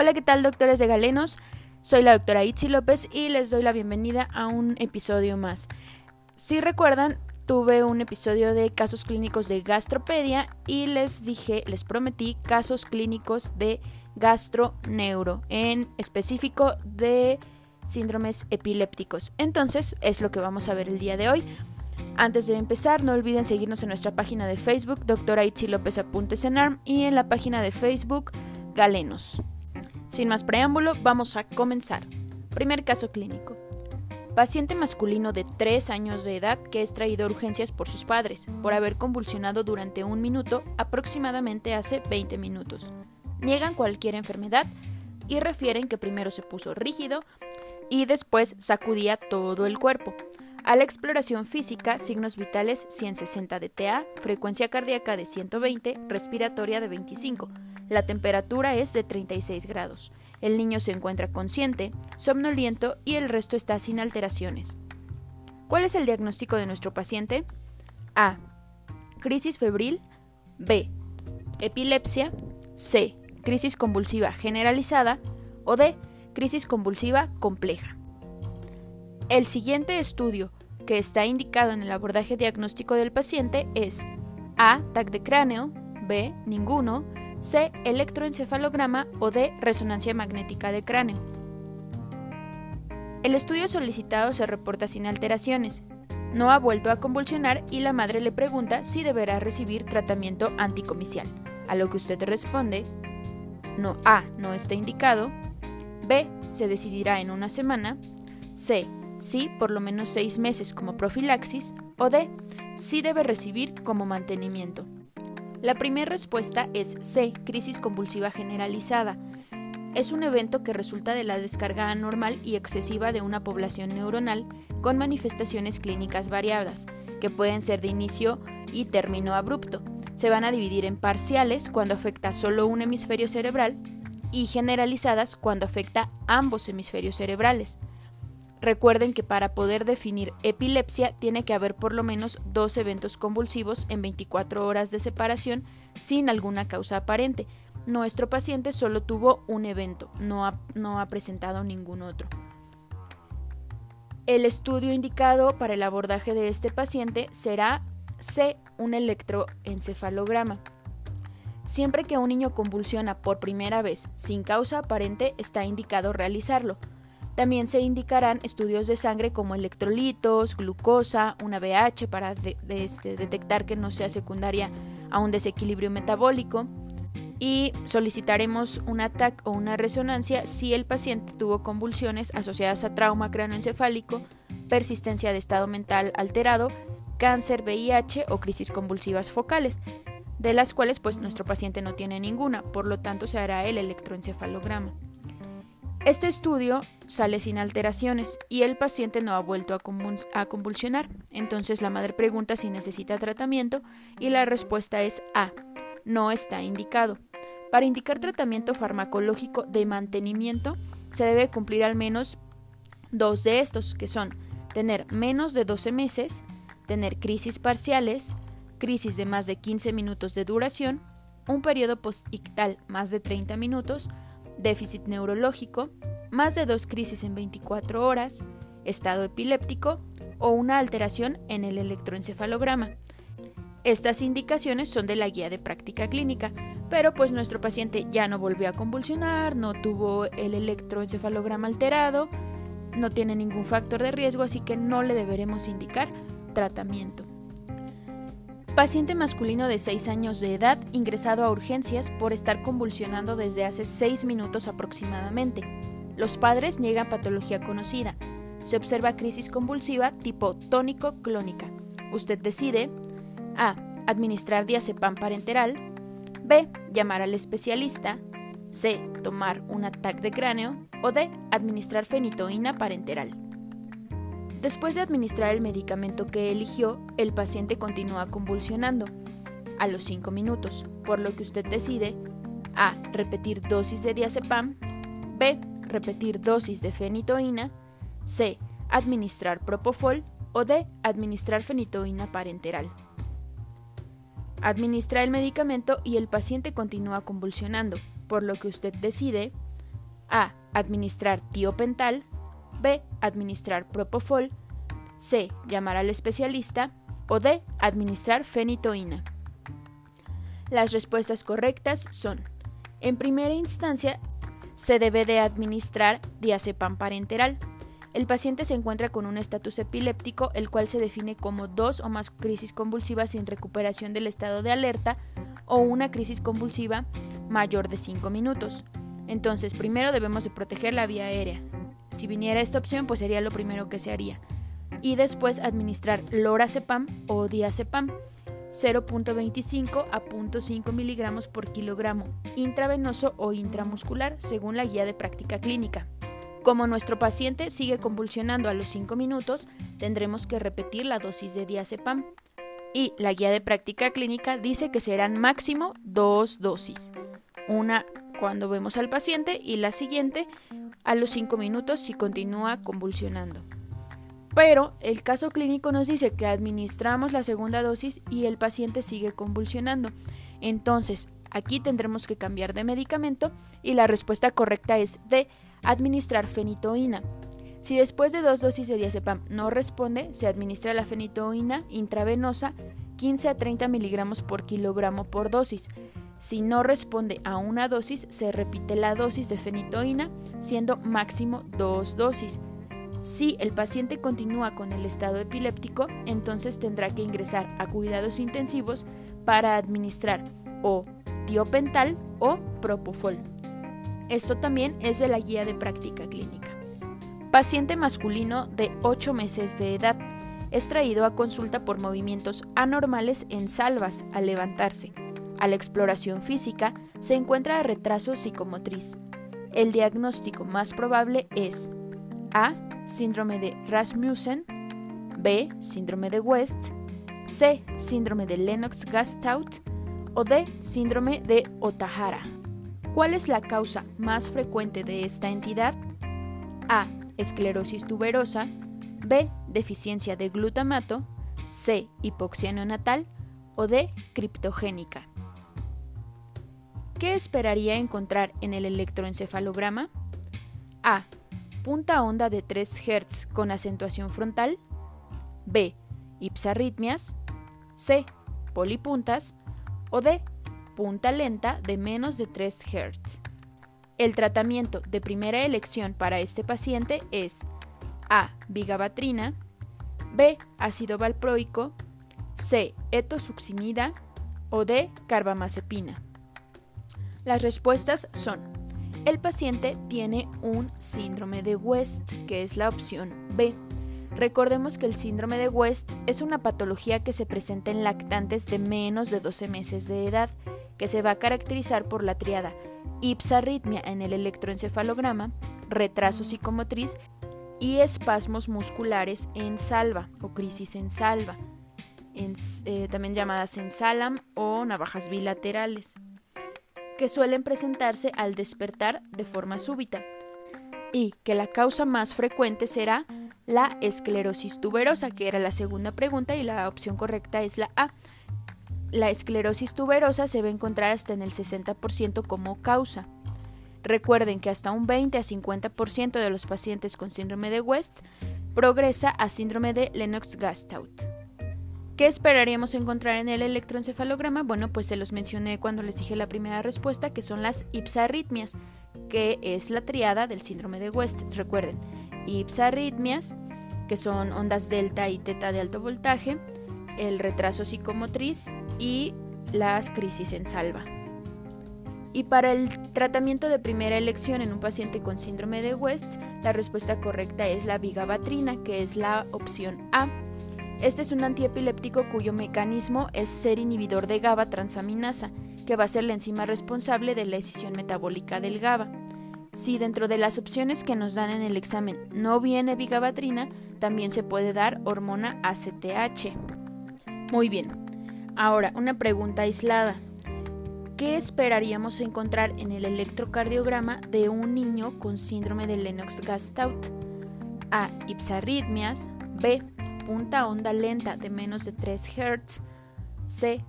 Hola, ¿qué tal doctores de Galenos? Soy la doctora Itzi López y les doy la bienvenida a un episodio más. Si recuerdan, tuve un episodio de casos clínicos de gastropedia y les dije, les prometí casos clínicos de gastroneuro, en específico de síndromes epilépticos. Entonces, es lo que vamos a ver el día de hoy. Antes de empezar, no olviden seguirnos en nuestra página de Facebook, doctora Itzi López Apuntes en ARM, y en la página de Facebook, Galenos. Sin más preámbulo, vamos a comenzar. Primer caso clínico. Paciente masculino de 3 años de edad que es traído a urgencias por sus padres, por haber convulsionado durante un minuto, aproximadamente hace 20 minutos. Niegan cualquier enfermedad y refieren que primero se puso rígido y después sacudía todo el cuerpo. A la exploración física, signos vitales 160 de TA, frecuencia cardíaca de 120, respiratoria de 25. La temperatura es de 36 grados. El niño se encuentra consciente, somnoliento y el resto está sin alteraciones. ¿Cuál es el diagnóstico de nuestro paciente? A. Crisis febril. B. Epilepsia. C. Crisis convulsiva generalizada. O D. Crisis convulsiva compleja. El siguiente estudio que está indicado en el abordaje diagnóstico del paciente es A. TAC de cráneo. B. Ninguno. C. Electroencefalograma o D. Resonancia magnética de cráneo. El estudio solicitado se reporta sin alteraciones. No ha vuelto a convulsionar y la madre le pregunta si deberá recibir tratamiento anticomicial, a lo que usted responde no A. No está indicado. B. Se decidirá en una semana. C. Sí, por lo menos seis meses como profilaxis. O D. Sí debe recibir como mantenimiento. La primera respuesta es C, crisis convulsiva generalizada. Es un evento que resulta de la descarga anormal y excesiva de una población neuronal con manifestaciones clínicas variadas, que pueden ser de inicio y término abrupto. Se van a dividir en parciales cuando afecta solo un hemisferio cerebral y generalizadas cuando afecta ambos hemisferios cerebrales. Recuerden que para poder definir epilepsia tiene que haber por lo menos dos eventos convulsivos en 24 horas de separación sin alguna causa aparente. Nuestro paciente solo tuvo un evento, no ha, presentado ningún otro. El estudio indicado para el abordaje de este paciente será C, un electroencefalograma. Siempre que un niño convulsiona por primera vez sin causa aparente, está indicado realizarlo. También se indicarán estudios de sangre como electrolitos, glucosa, una BH para este, detectar que no sea secundaria a un desequilibrio metabólico y solicitaremos un ATAC o una resonancia si el paciente tuvo convulsiones asociadas a trauma cráneoencefálico, persistencia de estado mental alterado, cáncer, VIH o crisis convulsivas focales, de las cuales pues nuestro paciente no tiene ninguna, por lo tanto se hará el electroencefalograma. Este estudio sale sin alteraciones y el paciente no ha vuelto a, convulsionar. Entonces la madre pregunta si necesita tratamiento y la respuesta es A. No está indicado. Para indicar tratamiento farmacológico de mantenimiento se debe cumplir al menos dos de estos, que son tener menos de 12 meses, tener crisis parciales, crisis de más de 15 minutos de duración, un periodo postictal más de 30 minutos, déficit neurológico, más de dos crisis en 24 horas, estado epiléptico o una alteración en el electroencefalograma. Estas indicaciones son de la guía de práctica clínica, pero pues nuestro paciente ya no volvió a convulsionar, no tuvo el electroencefalograma alterado, no tiene ningún factor de riesgo, así que no le deberemos indicar tratamiento. Paciente masculino de 6 años de edad ingresado a urgencias por estar convulsionando desde hace 6 minutos aproximadamente. Los padres niegan patología conocida. Se observa crisis convulsiva tipo tónico-clónica. Usted decide A. Administrar diazepam parenteral. B. Llamar al especialista. C. Tomar un ataque de cráneo. O D. Administrar fenitoína parenteral. Después de administrar el medicamento que eligió, el paciente continúa convulsionando a los 5 minutos, por lo que usted decide A. Repetir dosis de diazepam, B. Repetir dosis de fenitoína, C. Administrar propofol o D. Administrar fenitoína parenteral. Administra el medicamento y el paciente continúa convulsionando, por lo que usted decide A. Administrar tiopental. B. Administrar propofol. C. Llamar al especialista. O D. Administrar fenitoína. Las respuestas correctas son, en primera instancia, se debe de administrar diazepam parenteral. El paciente se encuentra con un estatus epiléptico, el cual se define como dos o más crisis convulsivas sin recuperación del estado de alerta o una crisis convulsiva mayor de 5 minutos. Entonces, primero debemos de proteger la vía aérea. Si viniera esta opción, pues sería lo primero que se haría. Y después administrar lorazepam o diazepam 0.25 a 0.5 miligramos por kilogramo, intravenoso o intramuscular, según la guía de práctica clínica. Como nuestro paciente sigue convulsionando a los 5 minutos, tendremos que repetir la dosis de diazepam. Y la guía de práctica clínica dice que serán máximo dos dosis. Una cuando vemos al paciente y la siguiente a los 5 minutos si continúa convulsionando. Pero el caso clínico nos dice que administramos la segunda dosis y el paciente sigue convulsionando. Entonces, aquí tendremos que cambiar de medicamento y la respuesta correcta es de administrar fenitoína. Si después de dos dosis de diazepam no responde, se administra la fenitoína intravenosa 15 a 30 miligramos por kilogramo por dosis. Si no responde a una dosis, se repite la dosis de fenitoína, siendo máximo dos dosis. Si el paciente continúa con el estado epiléptico, entonces tendrá que ingresar a cuidados intensivos para administrar o tiopental o propofol. Esto también es de la guía de práctica clínica. Paciente masculino de 8 meses de edad es traído a consulta por movimientos anormales en salvas al levantarse. A la exploración física se encuentra retraso psicomotriz. El diagnóstico más probable es A. Síndrome de Rasmussen, B. Síndrome de West, C. Síndrome de Lennox-Gastaut o D. Síndrome de Otahara. ¿Cuál es la causa más frecuente de esta entidad? A. Esclerosis tuberosa. B. Deficiencia de glutamato. C. Hipoxia neonatal. O D. Criptogénica. ¿Qué esperaría encontrar en el electroencefalograma? A. Punta onda de 3 Hz con acentuación frontal. B. Ipsarritmias. C. Polipuntas. O D punta lenta de menos de 3 Hz. El tratamiento de primera elección para este paciente es A. Vigabatrina, B. Ácido valproico, C. Etosuximida o D. Carbamazepina. Las respuestas son: el paciente tiene un síndrome de West, que es la opción B. Recordemos que el síndrome de West es una patología que se presenta en lactantes de menos de 12 meses de edad que se va a caracterizar por la triada ipsarritmia en el electroencefalograma, retraso psicomotriz y espasmos musculares en salva o crisis en salva, eh, también llamadas en salam o navajas bilaterales, que suelen presentarse al despertar de forma súbita y que la causa más frecuente será la esclerosis tuberosa, que era la segunda pregunta y la opción correcta es la A la esclerosis tuberosa se va a encontrar hasta en el 60% como causa. Recuerden que hasta un 20 a 50% de los pacientes con síndrome de West progresa a síndrome de Lennox-Gastaut. ¿Qué esperaríamos encontrar en el electroencefalograma? Bueno, pues se los mencioné cuando les dije la primera respuesta, que son las ipsarritmias, que es la triada del síndrome de West. Recuerden, ipsarritmias, que son ondas delta y teta de alto voltaje, el retraso psicomotriz y las crisis en salva. Y para el tratamiento de primera elección en un paciente con síndrome de West, la respuesta correcta es la vigabatrina, que es la opción A. Este es un antiepiléptico cuyo mecanismo es ser inhibidor de GABA transaminasa, que va a ser la enzima responsable de la escisión metabólica del GABA. Si dentro de las opciones que nos dan en el examen no viene vigabatrina, también se puede dar hormona ACTH. Muy bien, Ahora, una pregunta aislada. ¿Qué esperaríamos encontrar en el electrocardiograma de un niño con síndrome de Lennox-Gastaut? A. Ipsarritmias. B. Punta onda lenta de menos de 3 Hz. C.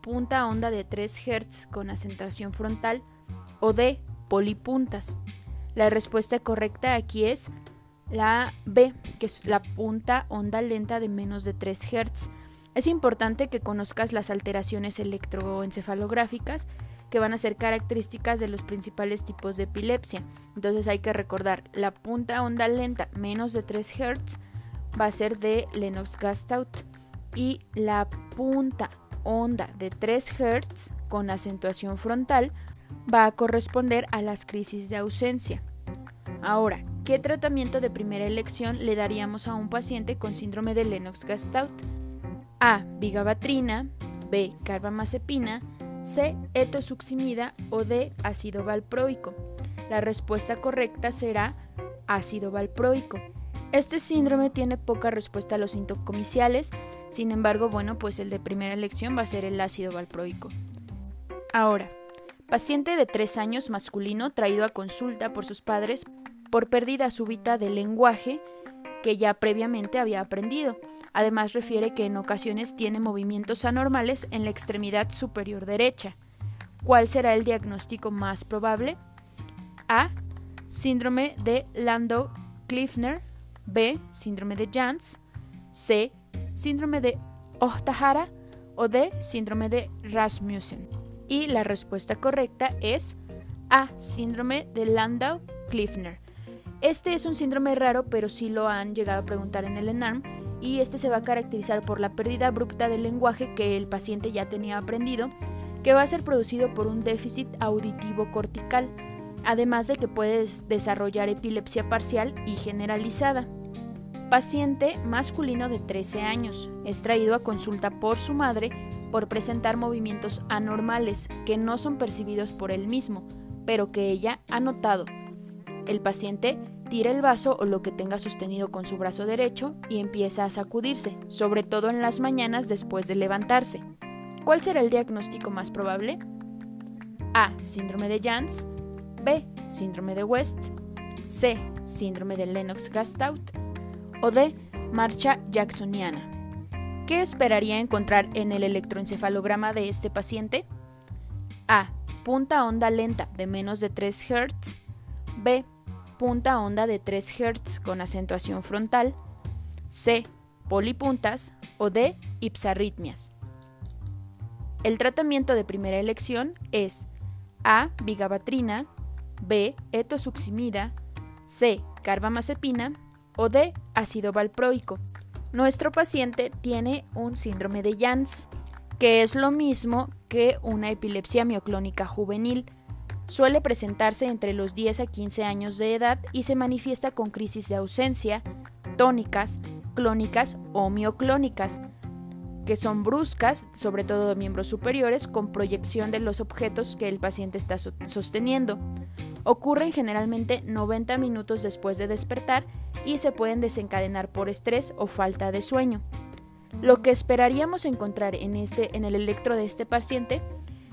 Punta onda de 3 Hz con acentuación frontal. O D. Polipuntas. La respuesta correcta aquí es la B, que es la punta onda lenta de menos de 3 Hz. Es importante que conozcas las alteraciones electroencefalográficas que van a ser características de los principales tipos de epilepsia. Entonces hay que recordar, la punta onda lenta menos de 3 Hz va a ser de Lennox-Gastaut y la punta onda de 3 Hz con acentuación frontal va a corresponder a las crisis de ausencia. Ahora, ¿qué tratamiento de primera elección le daríamos a un paciente con síndrome de Lennox-Gastaut? A. Vigabatrina, B. Carbamazepina, C. Etosuximida o D. Ácido valproico. La respuesta correcta será ácido valproico. Este síndrome tiene poca respuesta a los síntomas sin embargo, bueno, pues el de primera elección va a ser el ácido valproico. Ahora, paciente de 3 años masculino traído a consulta por sus padres por pérdida súbita del lenguaje que ya previamente había aprendido. Además refiere que en ocasiones tiene movimientos anormales en la extremidad superior derecha. ¿Cuál será el diagnóstico más probable? A. Síndrome de Landau-Klifner. B. Síndrome de Jans. C. Síndrome de Ohtahara. O D. Síndrome de Rasmussen. Y la respuesta correcta es A. Síndrome de Landau-Klifner. Este es un síndrome raro, pero sí lo han llegado a preguntar en el ENARM y este se va a caracterizar por la pérdida abrupta del lenguaje que el paciente ya tenía aprendido, que va a ser producido por un déficit auditivo cortical, además de que puede desarrollar epilepsia parcial y generalizada. Paciente masculino de 13 años, es traído a consulta por su madre por presentar movimientos anormales que no son percibidos por él mismo, pero que ella ha notado. El paciente tira el vaso o lo que tenga sostenido con su brazo derecho y empieza a sacudirse, sobre todo en las mañanas después de levantarse. ¿Cuál será el diagnóstico más probable? A. Síndrome de Jans. B. Síndrome de West. C. Síndrome de Lennox-Gastaut. O D. Marcha jacksoniana. ¿Qué esperaría encontrar en el electroencefalograma de este paciente? A. Punta onda lenta de menos de 3 Hz. B punta onda de 3 Hz con acentuación frontal, C. Polipuntas o D. Ipsarritmias. El tratamiento de primera elección es A. Vigabatrina, B. Etosuximida, C. Carbamazepina o D. Ácido valproico. Nuestro paciente tiene un síndrome de Jans, que es lo mismo que una epilepsia mioclónica juvenil Suele presentarse entre los 10 a 15 años de edad y se manifiesta con crisis de ausencia, tónicas, clónicas o mioclónicas, que son bruscas, sobre todo de miembros superiores, con proyección de los objetos que el paciente está sosteniendo. Ocurren generalmente 90 minutos después de despertar y se pueden desencadenar por estrés o falta de sueño. Lo que esperaríamos encontrar en, este, en el electro de este paciente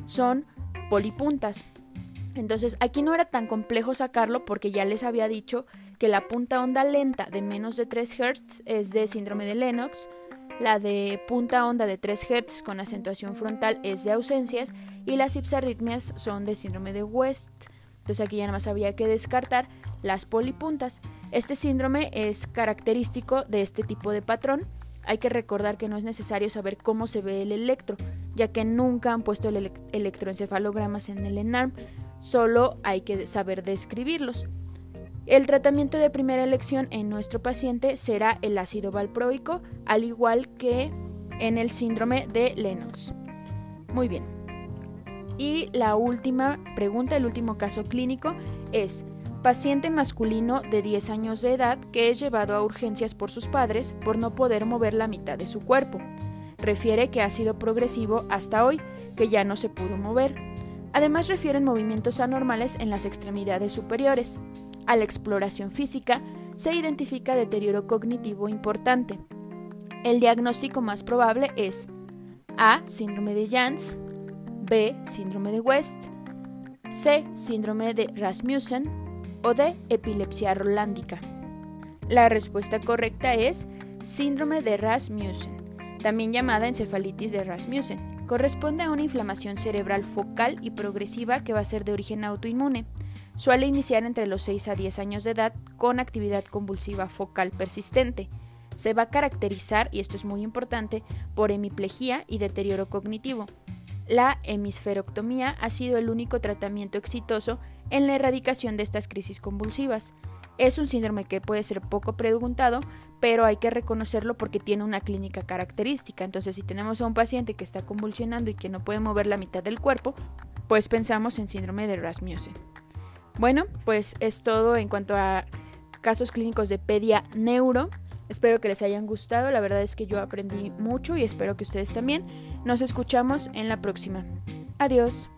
son polipuntas, entonces aquí no era tan complejo sacarlo porque ya les había dicho que la punta onda lenta de menos de 3 Hz es de síndrome de Lennox, la de punta onda de 3 Hz con acentuación frontal es de ausencias y las ipsarritmias son de síndrome de West. Entonces aquí ya nada más había que descartar las polipuntas. Este síndrome es característico de este tipo de patrón. Hay que recordar que no es necesario saber cómo se ve el electro, ya que nunca han puesto el electroencefalogramas en el ENARM, solo hay que saber describirlos. El tratamiento de primera elección en nuestro paciente será el ácido valproico, al igual que en el síndrome de Lennox. Muy bien. Y la última pregunta, el último caso clínico es paciente masculino de 10 años de edad que es llevado a urgencias por sus padres por no poder mover la mitad de su cuerpo. Refiere que ha sido progresivo hasta hoy, que ya no se pudo mover. Además refieren movimientos anormales en las extremidades superiores. A la exploración física se identifica deterioro cognitivo importante. El diagnóstico más probable es A. Síndrome de Jans, B. Síndrome de West, C. Síndrome de Rasmussen o D. Epilepsia rolándica. La respuesta correcta es Síndrome de Rasmussen, también llamada encefalitis de Rasmussen corresponde a una inflamación cerebral focal y progresiva que va a ser de origen autoinmune. Suele iniciar entre los 6 a 10 años de edad con actividad convulsiva focal persistente. Se va a caracterizar, y esto es muy importante, por hemiplegia y deterioro cognitivo. La hemisferoctomía ha sido el único tratamiento exitoso en la erradicación de estas crisis convulsivas. Es un síndrome que puede ser poco preguntado, pero hay que reconocerlo porque tiene una clínica característica. Entonces, si tenemos a un paciente que está convulsionando y que no puede mover la mitad del cuerpo, pues pensamos en síndrome de Rasmussen. Bueno, pues es todo en cuanto a casos clínicos de pedia neuro. Espero que les hayan gustado, la verdad es que yo aprendí mucho y espero que ustedes también. Nos escuchamos en la próxima. Adiós.